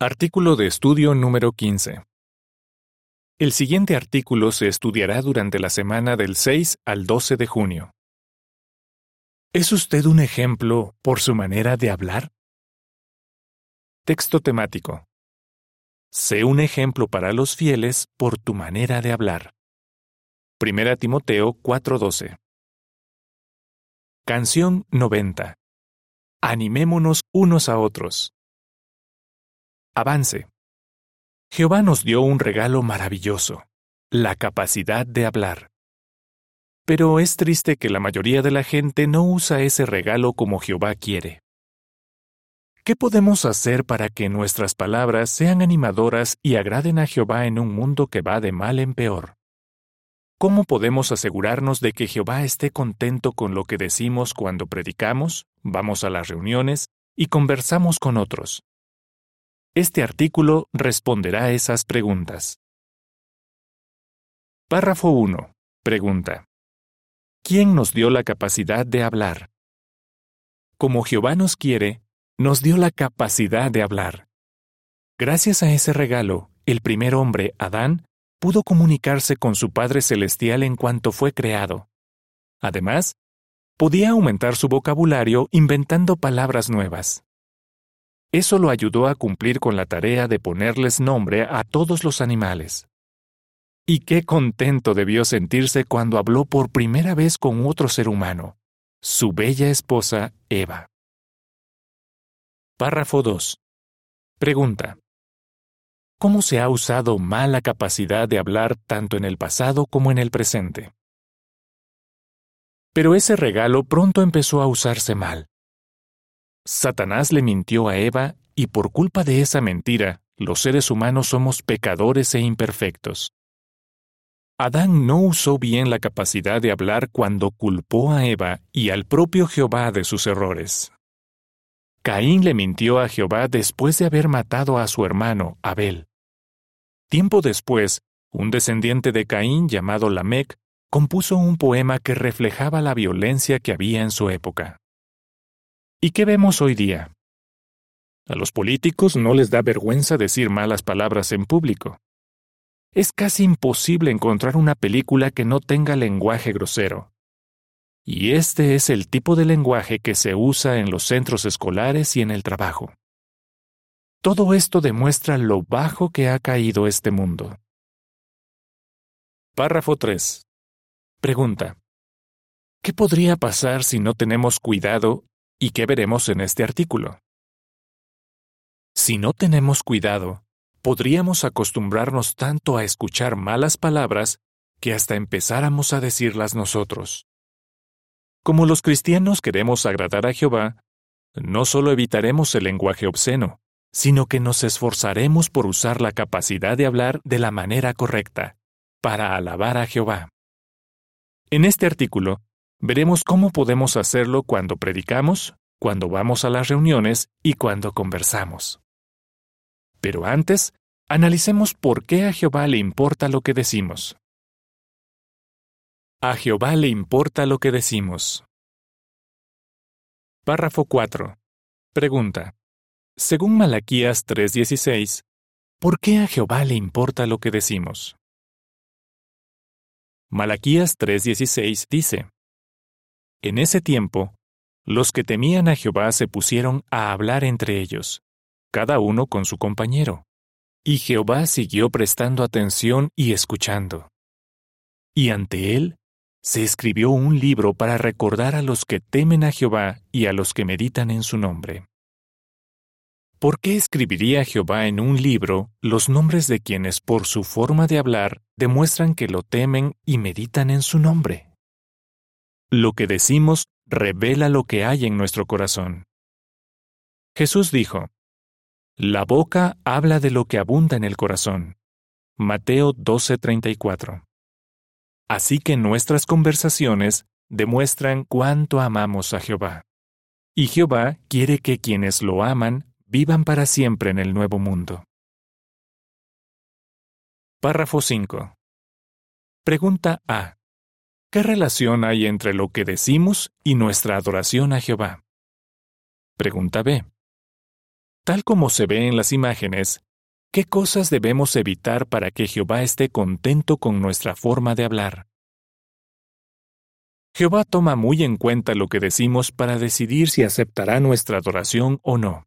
Artículo de estudio número 15. El siguiente artículo se estudiará durante la semana del 6 al 12 de junio. ¿Es usted un ejemplo por su manera de hablar? Texto temático. Sé un ejemplo para los fieles por tu manera de hablar. Primera Timoteo 4:12. Canción 90. Animémonos unos a otros. Avance. Jehová nos dio un regalo maravilloso, la capacidad de hablar. Pero es triste que la mayoría de la gente no usa ese regalo como Jehová quiere. ¿Qué podemos hacer para que nuestras palabras sean animadoras y agraden a Jehová en un mundo que va de mal en peor? ¿Cómo podemos asegurarnos de que Jehová esté contento con lo que decimos cuando predicamos, vamos a las reuniones y conversamos con otros? Este artículo responderá a esas preguntas. Párrafo 1. Pregunta. ¿Quién nos dio la capacidad de hablar? Como Jehová nos quiere, nos dio la capacidad de hablar. Gracias a ese regalo, el primer hombre, Adán, pudo comunicarse con su Padre Celestial en cuanto fue creado. Además, podía aumentar su vocabulario inventando palabras nuevas. Eso lo ayudó a cumplir con la tarea de ponerles nombre a todos los animales. Y qué contento debió sentirse cuando habló por primera vez con otro ser humano, su bella esposa Eva. Párrafo 2. Pregunta. ¿Cómo se ha usado mal la capacidad de hablar tanto en el pasado como en el presente? Pero ese regalo pronto empezó a usarse mal. Satanás le mintió a Eva y por culpa de esa mentira, los seres humanos somos pecadores e imperfectos. Adán no usó bien la capacidad de hablar cuando culpó a Eva y al propio Jehová de sus errores. Caín le mintió a Jehová después de haber matado a su hermano, Abel. Tiempo después, un descendiente de Caín llamado Lamec compuso un poema que reflejaba la violencia que había en su época. ¿Y qué vemos hoy día? A los políticos no les da vergüenza decir malas palabras en público. Es casi imposible encontrar una película que no tenga lenguaje grosero. Y este es el tipo de lenguaje que se usa en los centros escolares y en el trabajo. Todo esto demuestra lo bajo que ha caído este mundo. Párrafo 3. Pregunta. ¿Qué podría pasar si no tenemos cuidado ¿Y qué veremos en este artículo? Si no tenemos cuidado, podríamos acostumbrarnos tanto a escuchar malas palabras que hasta empezáramos a decirlas nosotros. Como los cristianos queremos agradar a Jehová, no solo evitaremos el lenguaje obsceno, sino que nos esforzaremos por usar la capacidad de hablar de la manera correcta, para alabar a Jehová. En este artículo, Veremos cómo podemos hacerlo cuando predicamos, cuando vamos a las reuniones y cuando conversamos. Pero antes, analicemos por qué a Jehová le importa lo que decimos. A Jehová le importa lo que decimos. Párrafo 4. Pregunta. Según Malaquías 3:16, ¿por qué a Jehová le importa lo que decimos? Malaquías 3:16 dice, en ese tiempo, los que temían a Jehová se pusieron a hablar entre ellos, cada uno con su compañero. Y Jehová siguió prestando atención y escuchando. Y ante él se escribió un libro para recordar a los que temen a Jehová y a los que meditan en su nombre. ¿Por qué escribiría Jehová en un libro los nombres de quienes por su forma de hablar demuestran que lo temen y meditan en su nombre? Lo que decimos revela lo que hay en nuestro corazón. Jesús dijo, La boca habla de lo que abunda en el corazón. Mateo 12:34. Así que nuestras conversaciones demuestran cuánto amamos a Jehová. Y Jehová quiere que quienes lo aman vivan para siempre en el nuevo mundo. Párrafo 5. Pregunta A. ¿Qué relación hay entre lo que decimos y nuestra adoración a Jehová? Pregunta B. tal como se ve en las imágenes, ¿qué cosas debemos evitar para que Jehová esté contento con nuestra forma de hablar? Jehová toma muy en cuenta lo que decimos para decidir si aceptará nuestra adoración o no.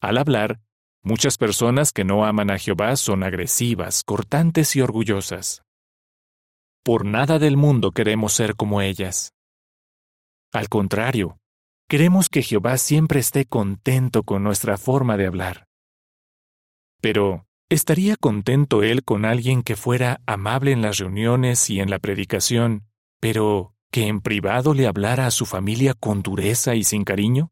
Al hablar, muchas personas que no aman a Jehová son agresivas, cortantes y orgullosas. Por nada del mundo queremos ser como ellas. Al contrario, queremos que Jehová siempre esté contento con nuestra forma de hablar. Pero, ¿estaría contento él con alguien que fuera amable en las reuniones y en la predicación, pero que en privado le hablara a su familia con dureza y sin cariño?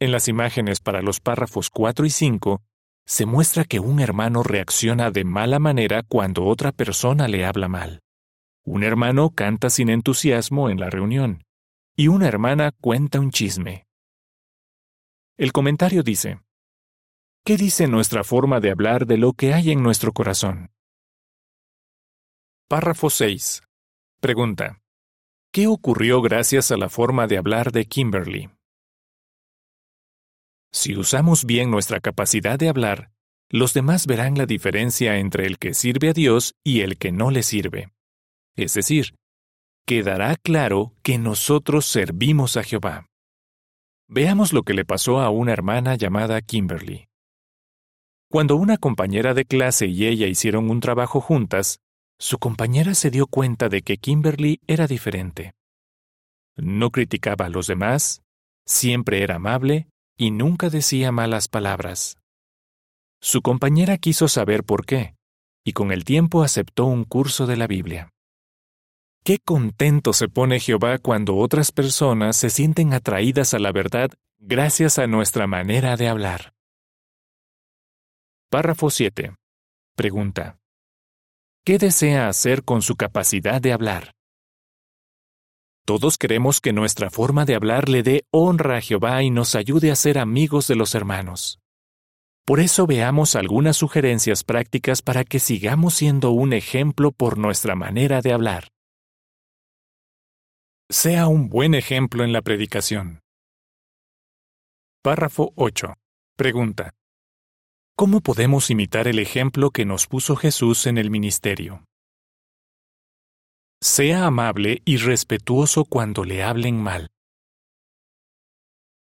En las imágenes para los párrafos 4 y 5, se muestra que un hermano reacciona de mala manera cuando otra persona le habla mal. Un hermano canta sin entusiasmo en la reunión, y una hermana cuenta un chisme. El comentario dice, ¿Qué dice nuestra forma de hablar de lo que hay en nuestro corazón? Párrafo 6. Pregunta. ¿Qué ocurrió gracias a la forma de hablar de Kimberly? Si usamos bien nuestra capacidad de hablar, los demás verán la diferencia entre el que sirve a Dios y el que no le sirve. Es decir, quedará claro que nosotros servimos a Jehová. Veamos lo que le pasó a una hermana llamada Kimberly. Cuando una compañera de clase y ella hicieron un trabajo juntas, su compañera se dio cuenta de que Kimberly era diferente. No criticaba a los demás, siempre era amable y nunca decía malas palabras. Su compañera quiso saber por qué, y con el tiempo aceptó un curso de la Biblia. Qué contento se pone Jehová cuando otras personas se sienten atraídas a la verdad gracias a nuestra manera de hablar. Párrafo 7. Pregunta. ¿Qué desea hacer con su capacidad de hablar? Todos queremos que nuestra forma de hablar le dé honra a Jehová y nos ayude a ser amigos de los hermanos. Por eso veamos algunas sugerencias prácticas para que sigamos siendo un ejemplo por nuestra manera de hablar. Sea un buen ejemplo en la predicación. Párrafo 8. Pregunta. ¿Cómo podemos imitar el ejemplo que nos puso Jesús en el ministerio? Sea amable y respetuoso cuando le hablen mal.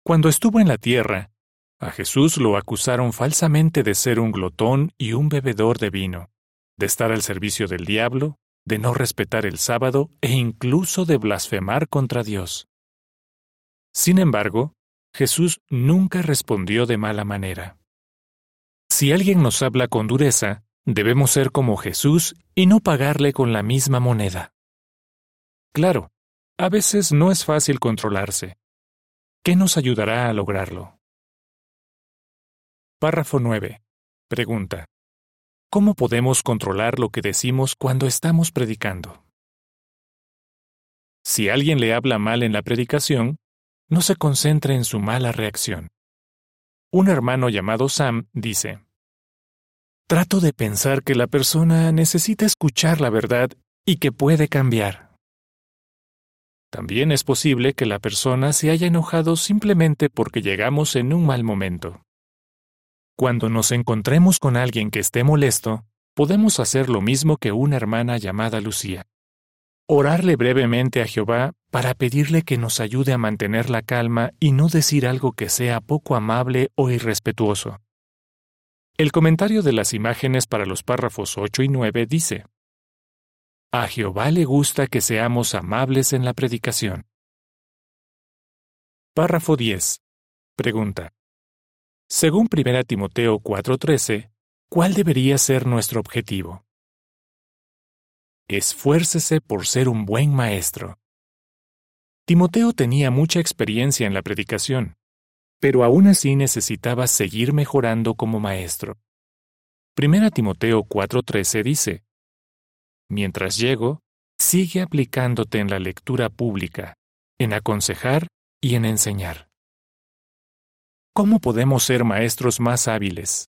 Cuando estuvo en la tierra, a Jesús lo acusaron falsamente de ser un glotón y un bebedor de vino, de estar al servicio del diablo, de no respetar el sábado e incluso de blasfemar contra Dios. Sin embargo, Jesús nunca respondió de mala manera. Si alguien nos habla con dureza, debemos ser como Jesús y no pagarle con la misma moneda. Claro, a veces no es fácil controlarse. ¿Qué nos ayudará a lograrlo? Párrafo 9. Pregunta. ¿Cómo podemos controlar lo que decimos cuando estamos predicando? Si alguien le habla mal en la predicación, no se concentre en su mala reacción. Un hermano llamado Sam dice, Trato de pensar que la persona necesita escuchar la verdad y que puede cambiar. También es posible que la persona se haya enojado simplemente porque llegamos en un mal momento. Cuando nos encontremos con alguien que esté molesto, podemos hacer lo mismo que una hermana llamada Lucía. Orarle brevemente a Jehová para pedirle que nos ayude a mantener la calma y no decir algo que sea poco amable o irrespetuoso. El comentario de las imágenes para los párrafos 8 y 9 dice, A Jehová le gusta que seamos amables en la predicación. Párrafo 10. Pregunta. Según 1 Timoteo 4:13, ¿cuál debería ser nuestro objetivo? Esfuércese por ser un buen maestro. Timoteo tenía mucha experiencia en la predicación pero aún así necesitaba seguir mejorando como maestro. Primera Timoteo 4:13 dice, Mientras llego, sigue aplicándote en la lectura pública, en aconsejar y en enseñar. ¿Cómo podemos ser maestros más hábiles?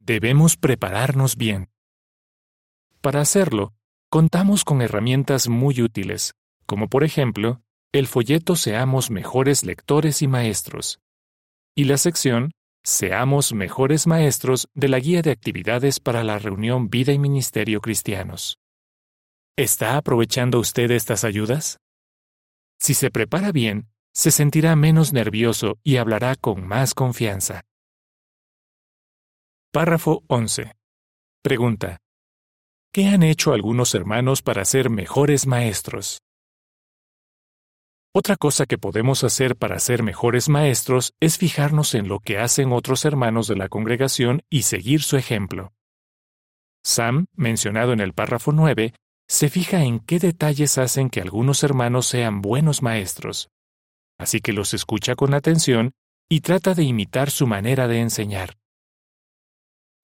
Debemos prepararnos bien. Para hacerlo, contamos con herramientas muy útiles, como por ejemplo el folleto Seamos mejores lectores y maestros. y la sección Seamos mejores maestros de la guía de actividades para la reunión Vida y Ministerio Cristianos. ¿Está aprovechando usted estas ayudas? Si se prepara bien, se sentirá menos nervioso y hablará con más confianza. Párrafo 11. Pregunta. ¿Qué han hecho algunos hermanos para ser mejores maestros? Otra cosa que podemos hacer para ser mejores maestros es fijarnos en lo que hacen otros hermanos de la congregación y seguir su ejemplo. Sam, mencionado en el párrafo 9, se fija en qué detalles hacen que algunos hermanos sean buenos maestros. Así que los escucha con atención y trata de imitar su manera de enseñar.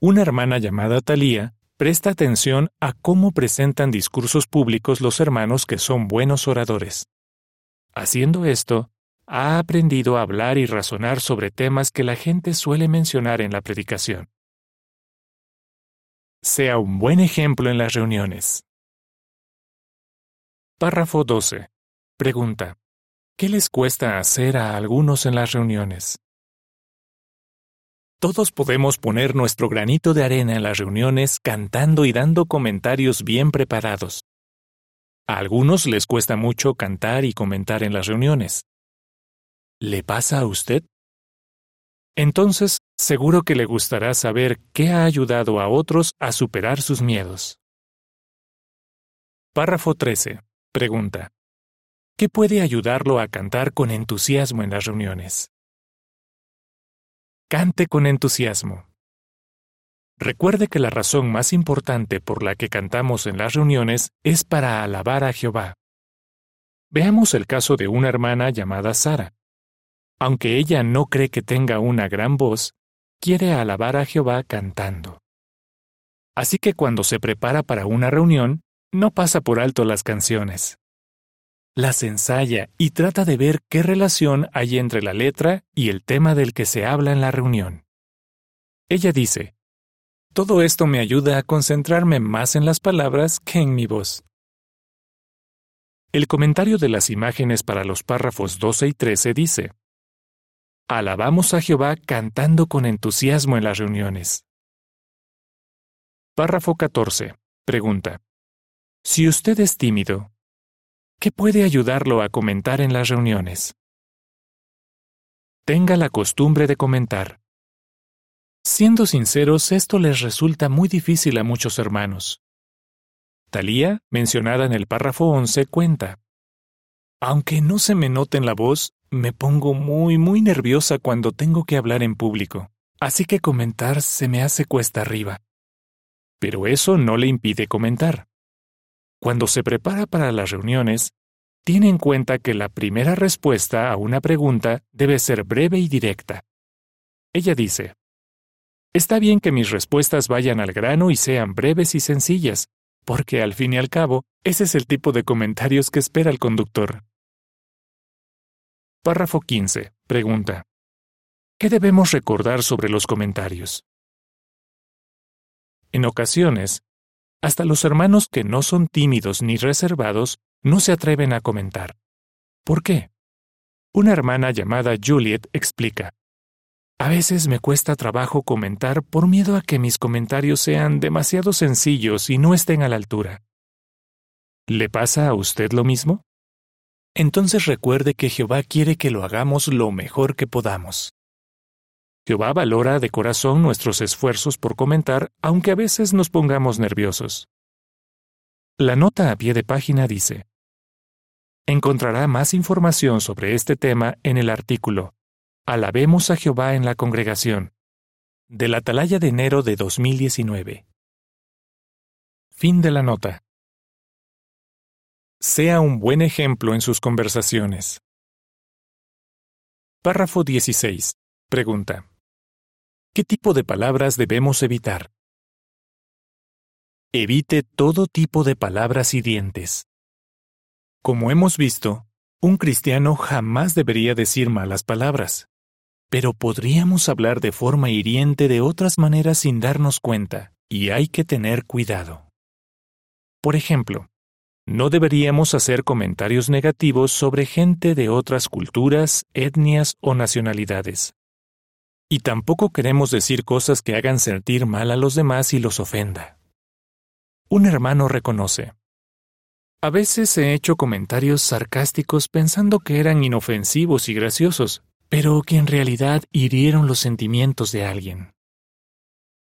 Una hermana llamada Talía presta atención a cómo presentan discursos públicos los hermanos que son buenos oradores. Haciendo esto, ha aprendido a hablar y razonar sobre temas que la gente suele mencionar en la predicación. Sea un buen ejemplo en las reuniones. Párrafo 12. Pregunta. ¿Qué les cuesta hacer a algunos en las reuniones? Todos podemos poner nuestro granito de arena en las reuniones cantando y dando comentarios bien preparados. A algunos les cuesta mucho cantar y comentar en las reuniones. ¿Le pasa a usted? Entonces, seguro que le gustará saber qué ha ayudado a otros a superar sus miedos. Párrafo 13. Pregunta. ¿Qué puede ayudarlo a cantar con entusiasmo en las reuniones? Cante con entusiasmo. Recuerde que la razón más importante por la que cantamos en las reuniones es para alabar a Jehová. Veamos el caso de una hermana llamada Sara. Aunque ella no cree que tenga una gran voz, quiere alabar a Jehová cantando. Así que cuando se prepara para una reunión, no pasa por alto las canciones. Las ensaya y trata de ver qué relación hay entre la letra y el tema del que se habla en la reunión. Ella dice, todo esto me ayuda a concentrarme más en las palabras que en mi voz. El comentario de las imágenes para los párrafos 12 y 13 dice, Alabamos a Jehová cantando con entusiasmo en las reuniones. Párrafo 14. Pregunta. Si usted es tímido, ¿qué puede ayudarlo a comentar en las reuniones? Tenga la costumbre de comentar. Siendo sinceros, esto les resulta muy difícil a muchos hermanos. Talía, mencionada en el párrafo 11, cuenta. Aunque no se me note en la voz, me pongo muy, muy nerviosa cuando tengo que hablar en público, así que comentar se me hace cuesta arriba. Pero eso no le impide comentar. Cuando se prepara para las reuniones, tiene en cuenta que la primera respuesta a una pregunta debe ser breve y directa. Ella dice, Está bien que mis respuestas vayan al grano y sean breves y sencillas, porque al fin y al cabo, ese es el tipo de comentarios que espera el conductor. Párrafo 15. Pregunta. ¿Qué debemos recordar sobre los comentarios? En ocasiones, hasta los hermanos que no son tímidos ni reservados no se atreven a comentar. ¿Por qué? Una hermana llamada Juliet explica. A veces me cuesta trabajo comentar por miedo a que mis comentarios sean demasiado sencillos y no estén a la altura. ¿Le pasa a usted lo mismo? Entonces recuerde que Jehová quiere que lo hagamos lo mejor que podamos. Jehová valora de corazón nuestros esfuerzos por comentar, aunque a veces nos pongamos nerviosos. La nota a pie de página dice, Encontrará más información sobre este tema en el artículo Alabemos a Jehová en la congregación. De la Atalaya de enero de 2019. Fin de la nota. Sea un buen ejemplo en sus conversaciones. Párrafo 16. Pregunta. ¿Qué tipo de palabras debemos evitar? Evite todo tipo de palabras hirientes. Como hemos visto, un cristiano jamás debería decir malas palabras. Pero podríamos hablar de forma hiriente de otras maneras sin darnos cuenta, y hay que tener cuidado. Por ejemplo, no deberíamos hacer comentarios negativos sobre gente de otras culturas, etnias o nacionalidades. Y tampoco queremos decir cosas que hagan sentir mal a los demás y los ofenda. Un hermano reconoce. A veces he hecho comentarios sarcásticos pensando que eran inofensivos y graciosos, pero que en realidad hirieron los sentimientos de alguien.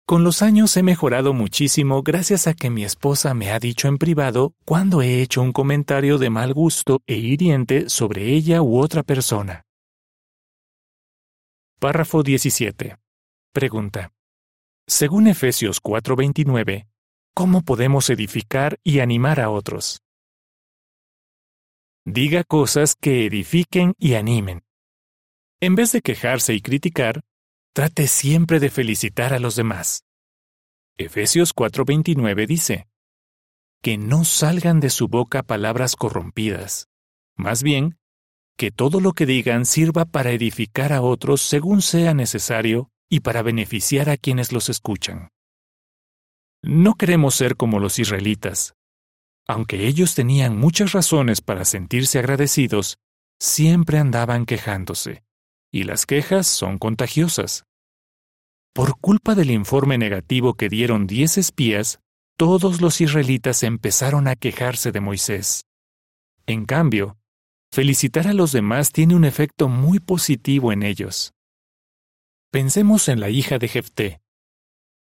Con los años he mejorado muchísimo gracias a que mi esposa me ha dicho en privado cuando he hecho un comentario de mal gusto e hiriente sobre ella u otra persona. Párrafo 17. Pregunta. Según Efesios 4:29, ¿cómo podemos edificar y animar a otros? Diga cosas que edifiquen y animen. En vez de quejarse y criticar, trate siempre de felicitar a los demás. Efesios 4:29 dice, que no salgan de su boca palabras corrompidas. Más bien, que todo lo que digan sirva para edificar a otros según sea necesario y para beneficiar a quienes los escuchan. No queremos ser como los israelitas. Aunque ellos tenían muchas razones para sentirse agradecidos, siempre andaban quejándose y las quejas son contagiosas. Por culpa del informe negativo que dieron diez espías, todos los israelitas empezaron a quejarse de Moisés. En cambio, felicitar a los demás tiene un efecto muy positivo en ellos. Pensemos en la hija de Jefté.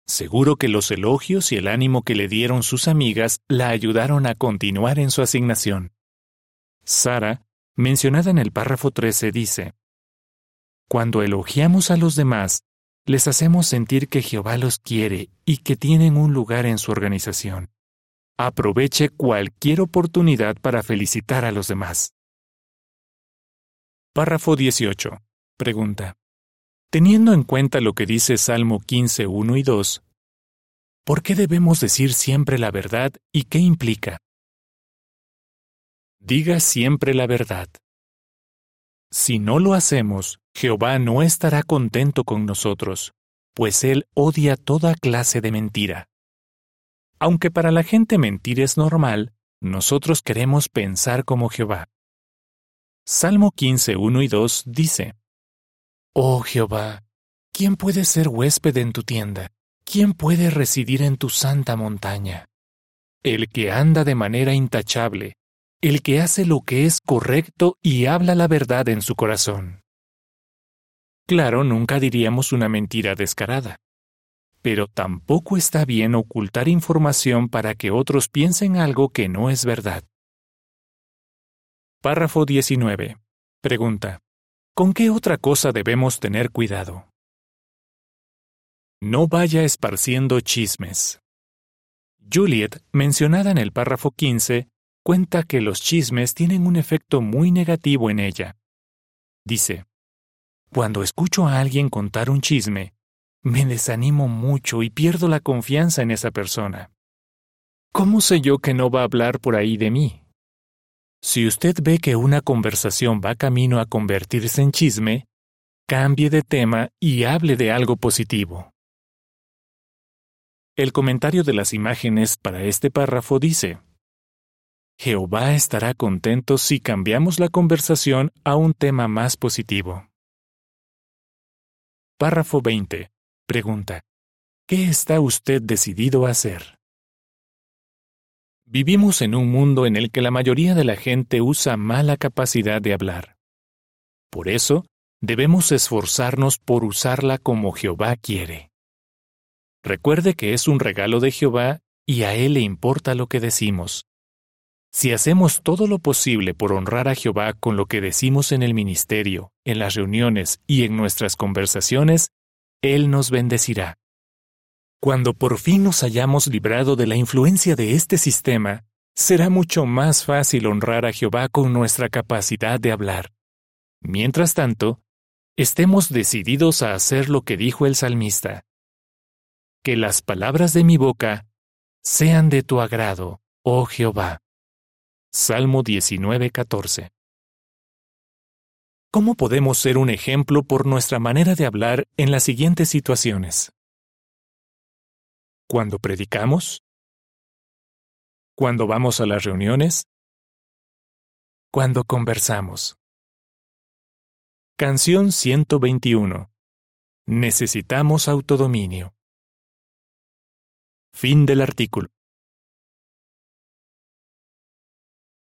Seguro que los elogios y el ánimo que le dieron sus amigas la ayudaron a continuar en su asignación. Sara, mencionada en el párrafo 13, dice, cuando elogiamos a los demás, les hacemos sentir que Jehová los quiere y que tienen un lugar en su organización. Aproveche cualquier oportunidad para felicitar a los demás. Párrafo 18. Pregunta. Teniendo en cuenta lo que dice Salmo 15, 1 y 2, ¿por qué debemos decir siempre la verdad y qué implica? Diga siempre la verdad. Si no lo hacemos, Jehová no estará contento con nosotros, pues Él odia toda clase de mentira. Aunque para la gente mentir es normal, nosotros queremos pensar como Jehová. Salmo 15, 1 y 2 dice, Oh Jehová, ¿quién puede ser huésped en tu tienda? ¿Quién puede residir en tu santa montaña? El que anda de manera intachable, el que hace lo que es correcto y habla la verdad en su corazón. Claro, nunca diríamos una mentira descarada. Pero tampoco está bien ocultar información para que otros piensen algo que no es verdad. Párrafo 19. Pregunta. ¿Con qué otra cosa debemos tener cuidado? No vaya esparciendo chismes. Juliet, mencionada en el párrafo 15, cuenta que los chismes tienen un efecto muy negativo en ella. Dice, Cuando escucho a alguien contar un chisme, me desanimo mucho y pierdo la confianza en esa persona. ¿Cómo sé yo que no va a hablar por ahí de mí? Si usted ve que una conversación va camino a convertirse en chisme, cambie de tema y hable de algo positivo. El comentario de las imágenes para este párrafo dice, Jehová estará contento si cambiamos la conversación a un tema más positivo. Párrafo 20. Pregunta. ¿Qué está usted decidido a hacer? Vivimos en un mundo en el que la mayoría de la gente usa mala capacidad de hablar. Por eso, debemos esforzarnos por usarla como Jehová quiere. Recuerde que es un regalo de Jehová y a Él le importa lo que decimos. Si hacemos todo lo posible por honrar a Jehová con lo que decimos en el ministerio, en las reuniones y en nuestras conversaciones, Él nos bendecirá. Cuando por fin nos hayamos librado de la influencia de este sistema, será mucho más fácil honrar a Jehová con nuestra capacidad de hablar. Mientras tanto, estemos decididos a hacer lo que dijo el salmista. Que las palabras de mi boca sean de tu agrado, oh Jehová. Salmo 19:14. ¿Cómo podemos ser un ejemplo por nuestra manera de hablar en las siguientes situaciones? Cuando predicamos, cuando vamos a las reuniones, cuando conversamos. Canción 121. Necesitamos autodominio. Fin del artículo.